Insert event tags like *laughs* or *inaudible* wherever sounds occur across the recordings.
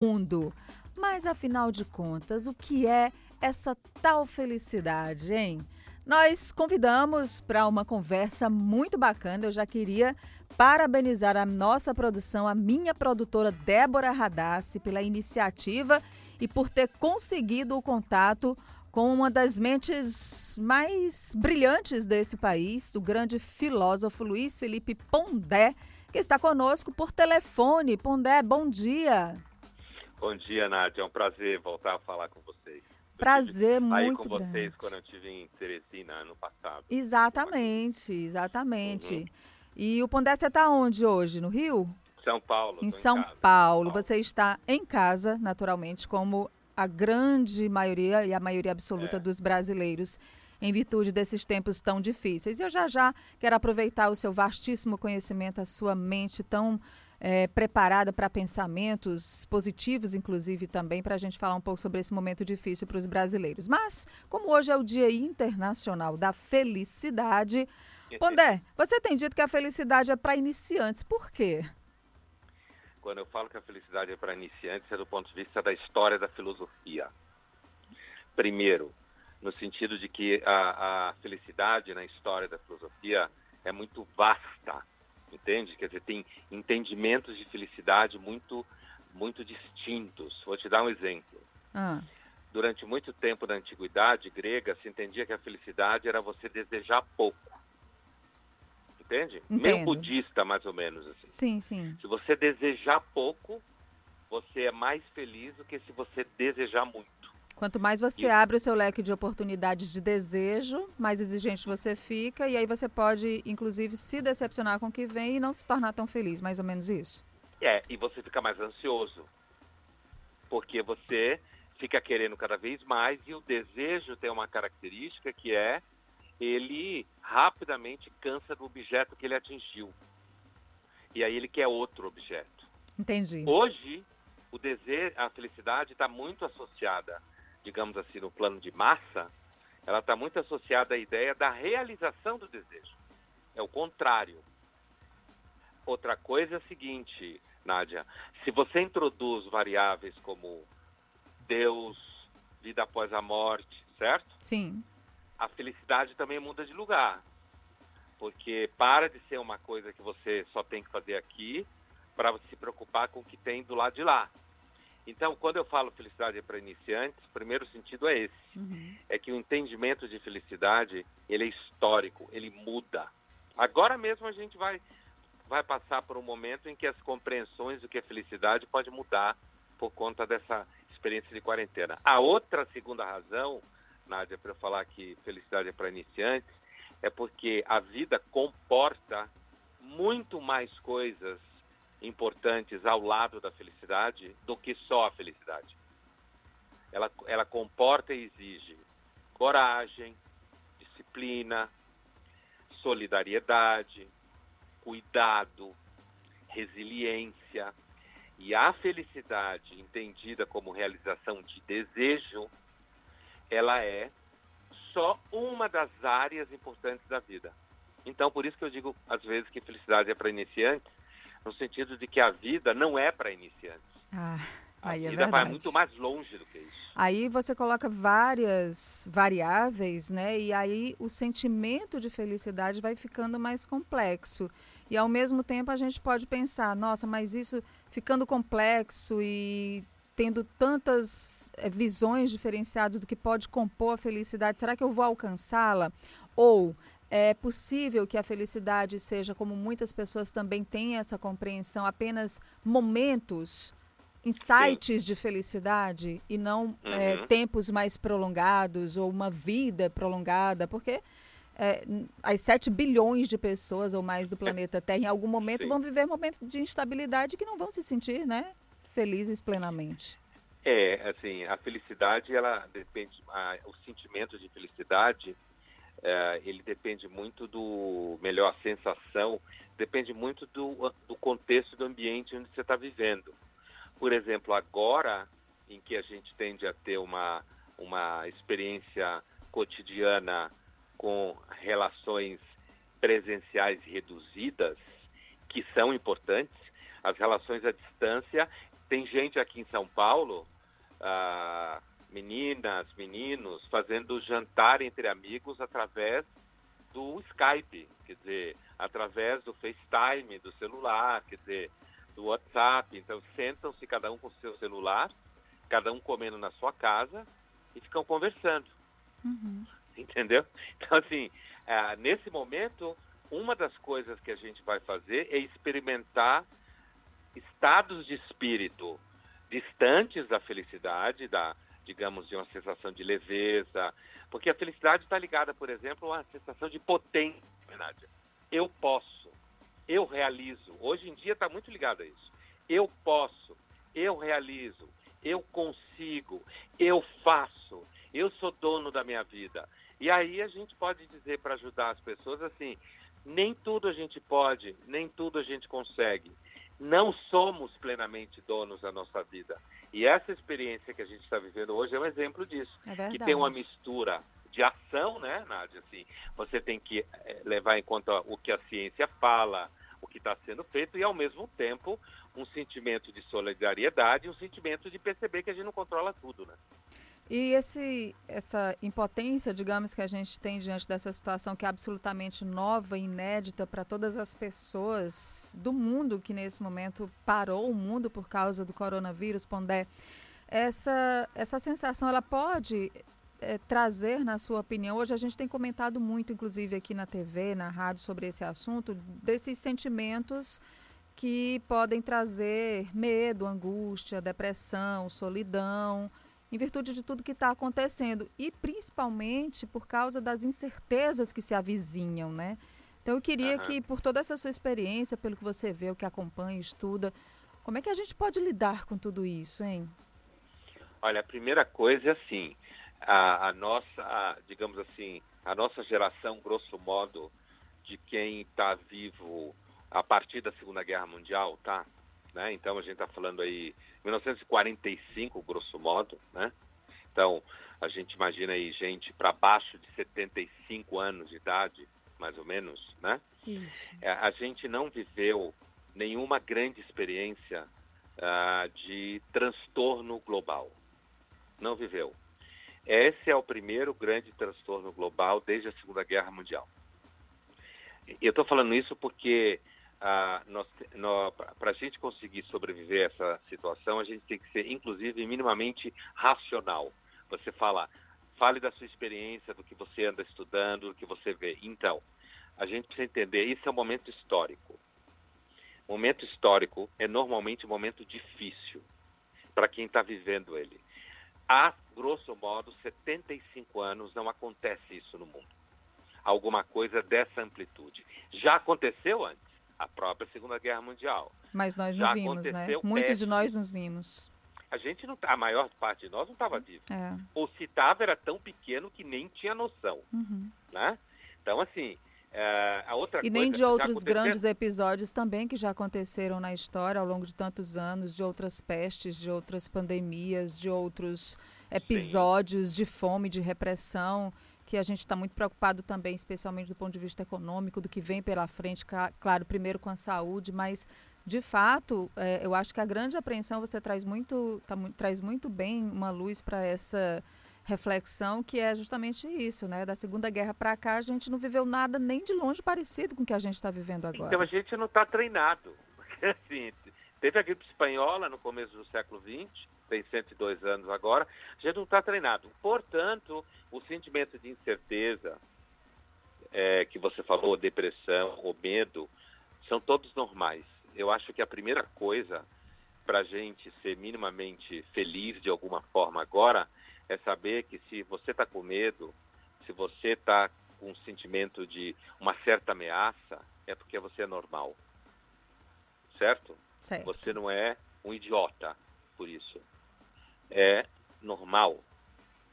mundo. Mas afinal de contas, o que é essa tal felicidade, hein? Nós convidamos para uma conversa muito bacana. Eu já queria parabenizar a nossa produção, a minha produtora Débora Radassi, pela iniciativa e por ter conseguido o contato com uma das mentes mais brilhantes desse país, o grande filósofo Luiz Felipe Pondé, que está conosco por telefone. Pondé, bom dia. Bom dia, Nádia. É um prazer voltar a falar com vocês. Prazer muito aí com grande. vocês quando eu estive em Teresina ano passado. Exatamente, exatamente. Uhum. E o Pondé, você está onde hoje? No Rio? São Paulo. Em São em Paulo. Paulo. Você está em casa, naturalmente, como a grande maioria e a maioria absoluta é. dos brasileiros em virtude desses tempos tão difíceis. E eu já já quero aproveitar o seu vastíssimo conhecimento, a sua mente tão é, preparada para pensamentos positivos, inclusive também, para a gente falar um pouco sobre esse momento difícil para os brasileiros. Mas, como hoje é o Dia Internacional da Felicidade, Pondé, você tem dito que a felicidade é para iniciantes. Por quê? Quando eu falo que a felicidade é para iniciantes, é do ponto de vista da história da filosofia. Primeiro, no sentido de que a, a felicidade na história da filosofia é muito vasta entende? Quer dizer, tem entendimentos de felicidade muito, muito distintos. Vou te dar um exemplo. Ah. Durante muito tempo na antiguidade grega se entendia que a felicidade era você desejar pouco. Entende? Entendo. Meio budista, mais ou menos assim. Sim, sim. Se você desejar pouco, você é mais feliz do que se você desejar muito. Quanto mais você e... abre o seu leque de oportunidades de desejo, mais exigente você fica e aí você pode, inclusive, se decepcionar com o que vem e não se tornar tão feliz, mais ou menos isso. É, e você fica mais ansioso, porque você fica querendo cada vez mais e o desejo tem uma característica que é ele rapidamente cansa do objeto que ele atingiu. E aí ele quer outro objeto. Entendi. Hoje, o desejo, a felicidade está muito associada digamos assim, no plano de massa, ela está muito associada à ideia da realização do desejo. É o contrário. Outra coisa é a seguinte, Nádia, se você introduz variáveis como Deus, vida após a morte, certo? Sim. A felicidade também muda de lugar. Porque para de ser uma coisa que você só tem que fazer aqui para se preocupar com o que tem do lado de lá. Então, quando eu falo felicidade para iniciantes, o primeiro sentido é esse. Uhum. É que o entendimento de felicidade, ele é histórico, ele muda. Agora mesmo a gente vai, vai passar por um momento em que as compreensões do que é felicidade pode mudar por conta dessa experiência de quarentena. A outra segunda razão, Nádia, para falar que felicidade é para iniciantes, é porque a vida comporta muito mais coisas importantes ao lado da felicidade do que só a felicidade. Ela, ela comporta e exige coragem, disciplina, solidariedade, cuidado, resiliência. E a felicidade, entendida como realização de desejo, ela é só uma das áreas importantes da vida. Então, por isso que eu digo, às vezes, que felicidade é para iniciantes, no sentido de que a vida não é para iniciantes. Ah, a vida é vai muito mais longe do que isso. Aí você coloca várias variáveis, né? E aí o sentimento de felicidade vai ficando mais complexo. E ao mesmo tempo a gente pode pensar, nossa, mas isso ficando complexo e tendo tantas é, visões diferenciadas do que pode compor a felicidade, será que eu vou alcançá-la? Ou é possível que a felicidade seja, como muitas pessoas também têm essa compreensão, apenas momentos, insights Sim. de felicidade e não é, uhum. é, tempos mais prolongados ou uma vida prolongada, porque é, as 7 bilhões de pessoas ou mais do planeta Terra, em algum momento, Sim. vão viver momentos de instabilidade que não vão se sentir né, felizes plenamente. É, assim, a felicidade, ela depende, a, o sentimento de felicidade é, ele depende muito do melhor sensação, depende muito do, do contexto do ambiente onde você está vivendo. Por exemplo, agora em que a gente tende a ter uma, uma experiência cotidiana com relações presenciais reduzidas, que são importantes, as relações à distância Tem gente aqui em São Paulo, ah, meninas, meninos, fazendo jantar entre amigos através do Skype, quer dizer, através do FaceTime, do celular, quer dizer, do WhatsApp. Então sentam-se cada um com o seu celular, cada um comendo na sua casa e ficam conversando. Uhum. Entendeu? Então, assim, é, nesse momento, uma das coisas que a gente vai fazer é experimentar estados de espírito distantes da felicidade, da, digamos, de uma sensação de leveza, porque a felicidade está ligada, por exemplo, a uma sensação de potência. Eu posso, eu realizo. Hoje em dia está muito ligado a isso. Eu posso, eu realizo, eu consigo, eu faço, eu sou dono da minha vida. E aí a gente pode dizer para ajudar as pessoas assim, nem tudo a gente pode, nem tudo a gente consegue. Não somos plenamente donos da nossa vida. E essa experiência que a gente está vivendo hoje é um exemplo disso. É que tem uma mistura de ação, né, Nádia? Assim, você tem que eh, levar em conta o que a ciência fala, o que está sendo feito e, ao mesmo tempo, um sentimento de solidariedade, um sentimento de perceber que a gente não controla tudo, né? E esse, essa impotência, digamos, que a gente tem diante dessa situação que é absolutamente nova inédita para todas as pessoas do mundo que nesse momento parou o mundo por causa do coronavírus, Pondé, essa, essa sensação ela pode é, trazer, na sua opinião, hoje a gente tem comentado muito, inclusive aqui na TV, na rádio, sobre esse assunto, desses sentimentos que podem trazer medo, angústia, depressão, solidão, em virtude de tudo que está acontecendo e principalmente por causa das incertezas que se avizinham, né? Então eu queria uhum. que, por toda essa sua experiência, pelo que você vê, o que acompanha, estuda, como é que a gente pode lidar com tudo isso, hein? Olha, a primeira coisa é assim, a, a nossa, a, digamos assim, a nossa geração, grosso modo, de quem está vivo a partir da Segunda Guerra Mundial, tá? Né? Então a gente está falando aí 1945, grosso modo, né? Então, a gente imagina aí gente para baixo de 75 anos de idade, mais ou menos, né? Isso. É, a gente não viveu nenhuma grande experiência uh, de transtorno global. Não viveu. Esse é o primeiro grande transtorno global desde a Segunda Guerra Mundial. Eu estou falando isso porque para a gente conseguir sobreviver a essa situação, a gente tem que ser, inclusive, minimamente racional. Você fala, fale da sua experiência, do que você anda estudando, do que você vê. Então, a gente precisa entender, isso é um momento histórico. Momento histórico é normalmente um momento difícil para quem está vivendo ele. Há, grosso modo, 75 anos não acontece isso no mundo. Alguma coisa dessa amplitude. Já aconteceu antes a própria Segunda Guerra Mundial. Mas nós não Já vimos, né? Muitos de nós não vimos. A gente não, a maior parte de nós não estava vivo. É. Ou se estava era tão pequeno que nem tinha noção, uhum. né? Então assim, é, a outra e nem de outros grandes episódios também que já aconteceram na história ao longo de tantos anos, de outras pestes, de outras pandemias, de outros episódios Sim. de fome, de repressão que a gente está muito preocupado também, especialmente do ponto de vista econômico, do que vem pela frente, claro, primeiro com a saúde, mas de fato, é, eu acho que a grande apreensão você traz muito, tá, traz muito bem uma luz para essa reflexão que é justamente isso, né? Da Segunda Guerra para cá, a gente não viveu nada nem de longe parecido com o que a gente está vivendo agora. Então a gente não está treinado. *laughs* assim, teve a gripe espanhola no começo do século XX, tem 102 anos agora, a gente não está treinado. Portanto, o sentimento de incerteza é, que você falou, depressão, o medo, são todos normais. Eu acho que a primeira coisa para a gente ser minimamente feliz de alguma forma agora é saber que se você está com medo, se você está com um sentimento de uma certa ameaça, é porque você é normal. Certo? certo. Você não é um idiota por isso é normal.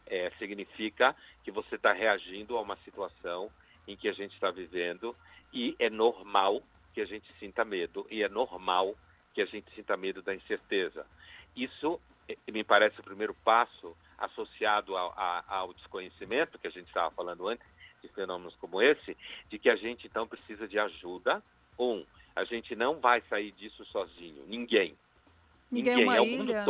É, significa que você está reagindo a uma situação em que a gente está vivendo e é normal que a gente sinta medo e é normal que a gente sinta medo da incerteza. Isso é, me parece o primeiro passo associado ao, ao desconhecimento que a gente estava falando antes de fenômenos como esse, de que a gente então precisa de ajuda. Um, a gente não vai sair disso sozinho, ninguém. Ninguém, é Ninguém é, uma é ilha, o mundo né?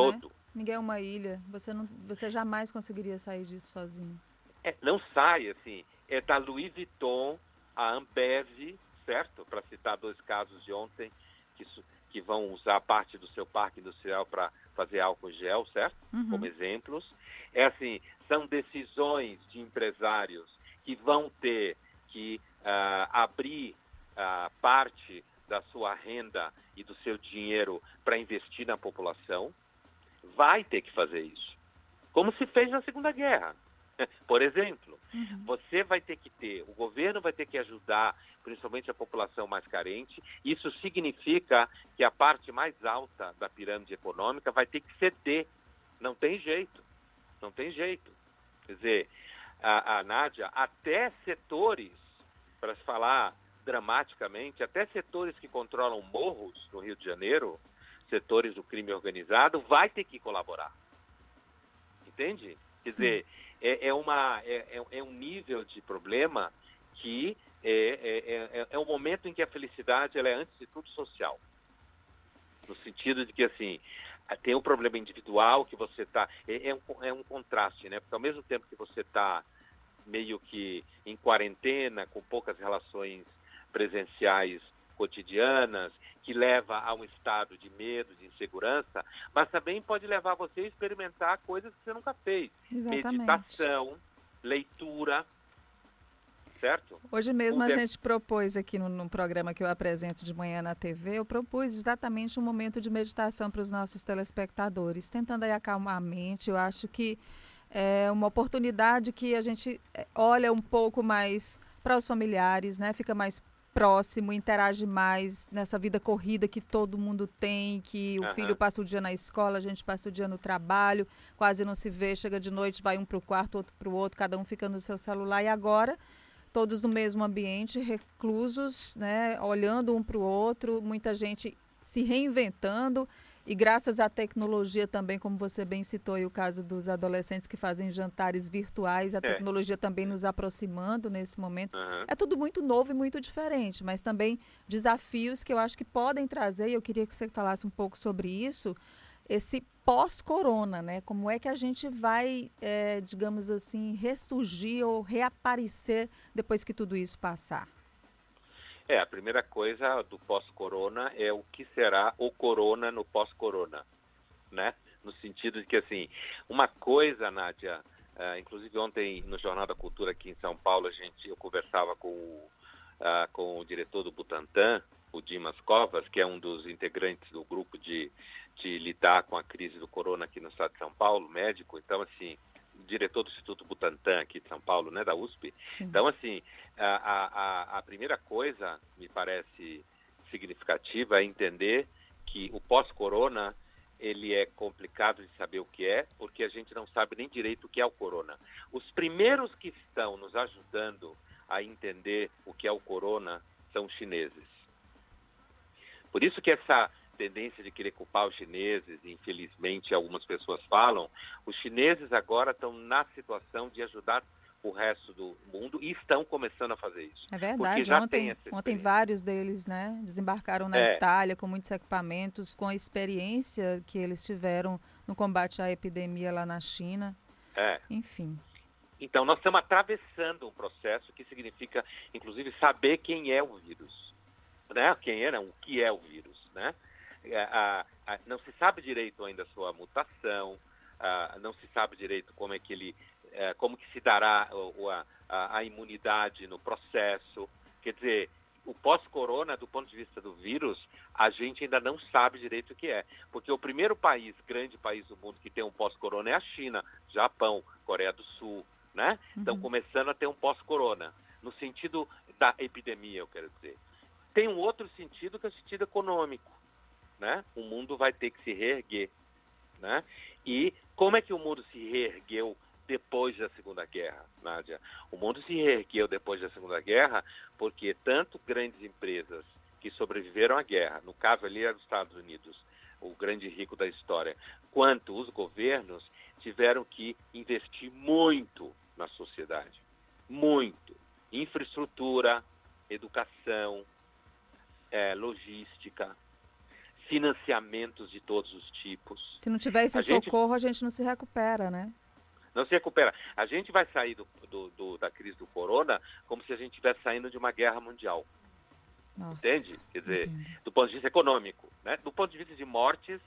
Ninguém é uma ilha. Você, não, você jamais conseguiria sair disso sozinho. É, não sai, assim. É da Louis Vuitton, a Ambev, certo? Para citar dois casos de ontem, que, que vão usar parte do seu parque industrial para fazer álcool gel, certo? Uhum. Como exemplos. É assim, são decisões de empresários que vão ter que uh, abrir uh, parte da sua renda e do seu dinheiro para investir na população, vai ter que fazer isso. Como se fez na Segunda Guerra. *laughs* Por exemplo, uhum. você vai ter que ter, o governo vai ter que ajudar principalmente a população mais carente. Isso significa que a parte mais alta da pirâmide econômica vai ter que ceder. Não tem jeito. Não tem jeito. Quer dizer, a, a Nádia, até setores, para se falar dramaticamente, até setores que controlam morros no Rio de Janeiro, setores do crime organizado, vai ter que colaborar. Entende? Quer Sim. dizer, é, é, uma, é, é, é um nível de problema que é, é, é, é um momento em que a felicidade ela é, antes de tudo, social. No sentido de que, assim, tem um problema individual que você está... É, é, um, é um contraste, né? Porque ao mesmo tempo que você está meio que em quarentena, com poucas relações presenciais cotidianas, que leva a um estado de medo, de insegurança, mas também pode levar você a experimentar coisas que você nunca fez. Exatamente. Meditação, leitura, certo? Hoje mesmo a gente propôs aqui no, no, programa que eu apresento de manhã na TV, eu propus exatamente um momento de meditação para os nossos telespectadores, tentando aí acalmar a mente. Eu acho que é uma oportunidade que a gente é, olha um pouco mais para os familiares, né? Fica mais próximo, interage mais nessa vida corrida que todo mundo tem, que o uhum. filho passa o dia na escola, a gente passa o dia no trabalho, quase não se vê, chega de noite, vai um para o quarto, outro para o outro, cada um fica no seu celular e agora todos no mesmo ambiente, reclusos, né, olhando um para o outro, muita gente se reinventando e graças à tecnologia também, como você bem citou o caso dos adolescentes que fazem jantares virtuais, a é. tecnologia também nos aproximando nesse momento. Uhum. É tudo muito novo e muito diferente, mas também desafios que eu acho que podem trazer, e eu queria que você falasse um pouco sobre isso, esse pós-corona, né? Como é que a gente vai, é, digamos assim, ressurgir ou reaparecer depois que tudo isso passar? É, a primeira coisa do pós-corona é o que será o corona no pós-corona, né? No sentido de que, assim, uma coisa, Nádia, uh, inclusive ontem no Jornal da Cultura aqui em São Paulo, a gente, eu conversava com o, uh, com o diretor do Butantan, o Dimas Covas, que é um dos integrantes do grupo de de lidar com a crise do corona aqui no estado de São Paulo, médico, então assim, diretor do Instituto Butantan aqui de São Paulo, né, da USP. Sim. Então assim, a, a, a primeira coisa, me parece significativa, é entender que o pós-corona ele é complicado de saber o que é, porque a gente não sabe nem direito o que é o corona. Os primeiros que estão nos ajudando a entender o que é o corona são os chineses. Por isso que essa tendência de querer culpar os chineses, infelizmente algumas pessoas falam, os chineses agora estão na situação de ajudar o resto do mundo e estão começando a fazer isso. É verdade. Ontem, ontem vários deles né, desembarcaram na é. Itália com muitos equipamentos, com a experiência que eles tiveram no combate à epidemia lá na China. É. Enfim. Então, nós estamos atravessando um processo que significa, inclusive, saber quem é o vírus. Né? Quem é, não, o que é o vírus. Né? É, a, a, não se sabe direito ainda a sua mutação, a, não se sabe direito como é que ele, é, como que se dará a, a, imunidade no processo. Quer dizer, o pós-corona, do ponto de vista do vírus, a gente ainda não sabe direito o que é. Porque o primeiro país, grande país do mundo que tem um pós-corona é a China, Japão, Coreia do Sul, né? Uhum. Estão começando a ter um pós-corona, no sentido da epidemia, eu quero dizer. Tem um outro sentido que é o sentido econômico né? O mundo vai ter que se reerguer, né? E como é que o mundo se reergueu depois da Segunda Guerra, Nádia? O mundo se reergueu depois da Segunda Guerra porque tanto grandes empresas que sobreviveram à guerra, no caso ali era os Estados Unidos, o grande rico da história, quanto os governos tiveram que investir muito na sociedade. Muito. Infraestrutura, educação, é, logística, financiamentos de todos os tipos. Se não tiver esse a socorro, gente... a gente não se recupera, né? Não se recupera. A gente vai sair do, do, do, da crise do corona como se a gente estivesse saindo de uma guerra mundial. Nossa, Entende? Quer dizer, entendi. do ponto de vista econômico. Né? Do ponto de vista de mortes,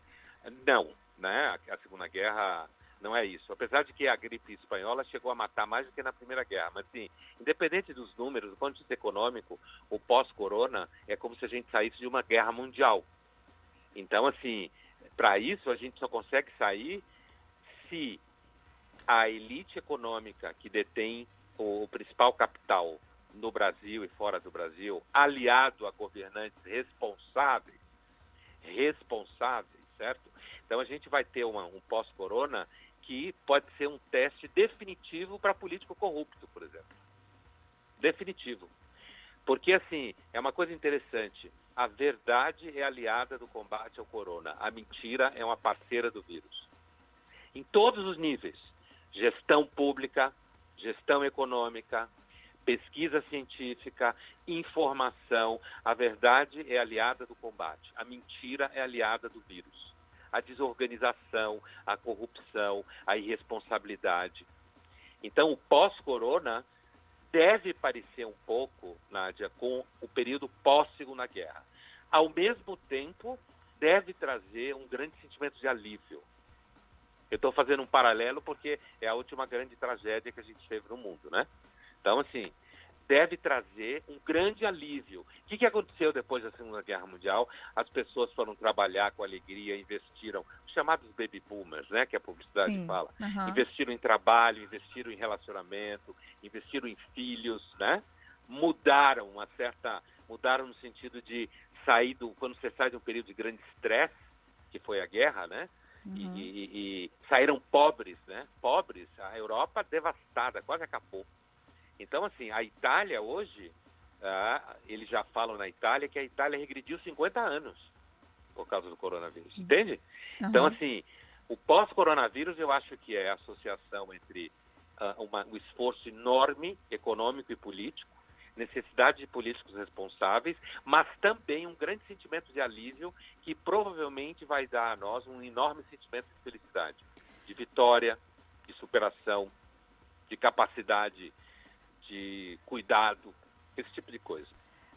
não. Né? A, a Segunda Guerra não é isso. Apesar de que a gripe espanhola chegou a matar mais do que na Primeira Guerra. Mas, assim, independente dos números, do ponto de vista econômico, o pós-corona é como se a gente saísse de uma guerra mundial. Então, assim, para isso a gente só consegue sair se a elite econômica que detém o, o principal capital no Brasil e fora do Brasil, aliado a governantes responsáveis, responsáveis, certo? Então a gente vai ter uma, um pós-corona que pode ser um teste definitivo para político corrupto, por exemplo. Definitivo. Porque, assim, é uma coisa interessante. A verdade é aliada do combate ao corona. A mentira é uma parceira do vírus. Em todos os níveis. Gestão pública, gestão econômica, pesquisa científica, informação. A verdade é aliada do combate. A mentira é aliada do vírus a desorganização, a corrupção, a irresponsabilidade. Então, o pós-corona deve parecer um pouco, Nádia, com o período pós-segunda guerra. Ao mesmo tempo, deve trazer um grande sentimento de alívio. Eu estou fazendo um paralelo porque é a última grande tragédia que a gente teve no mundo, né? Então, assim, deve trazer um grande alívio. O que, que aconteceu depois da Segunda Guerra Mundial? As pessoas foram trabalhar com alegria, investiram, os chamados baby boomers, né, que a publicidade Sim, fala, uhum. investiram em trabalho, investiram em relacionamento, investiram em filhos, né? Mudaram uma certa, mudaram no sentido de sair do, quando você sai de um período de grande estresse, que foi a guerra, né? Uhum. E, e, e saíram pobres, né? Pobres, a Europa devastada, quase acabou. Então, assim, a Itália hoje, ah, eles já falam na Itália que a Itália regrediu 50 anos por causa do coronavírus, uhum. entende? Uhum. Então, assim, o pós-coronavírus eu acho que é a associação entre uh, uma, um esforço enorme econômico e político, necessidade de políticos responsáveis, mas também um grande sentimento de alívio que provavelmente vai dar a nós um enorme sentimento de felicidade, de vitória, de superação, de capacidade de cuidado, esse tipo de coisa.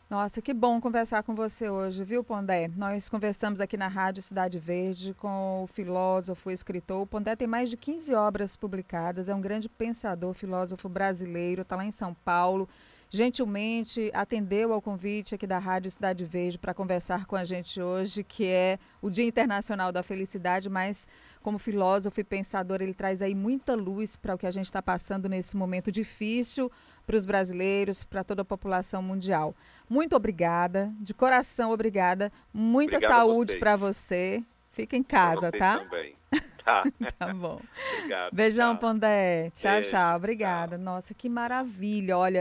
Nossa, que bom conversar com você hoje, viu, Pondé? Nós conversamos aqui na Rádio Cidade Verde com o filósofo e escritor. O Pondé tem mais de 15 obras publicadas, é um grande pensador, filósofo brasileiro, está lá em São Paulo gentilmente atendeu ao convite aqui da Rádio Cidade Verde para conversar com a gente hoje, que é o Dia Internacional da Felicidade, mas como filósofo e pensador, ele traz aí muita luz para o que a gente está passando nesse momento difícil para os brasileiros, para toda a população mundial. Muito obrigada, de coração obrigada. Muita Obrigado saúde para você. Fica em casa, tá? Também. Tá. *laughs* tá bom. Obrigado. Beijão, tchau. Pondé. Tchau, Beijo, tchau. Obrigada. Tchau. Nossa, que maravilha. Olha,